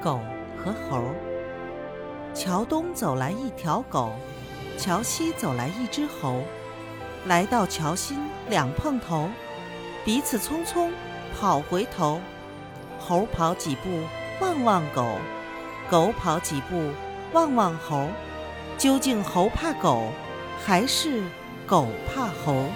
狗和猴，桥东走来一条狗，桥西走来一只猴，来到桥心两碰头，彼此匆匆跑回头，猴跑几步望望狗狗跑几步望望猴，究竟猴怕狗还是狗怕猴？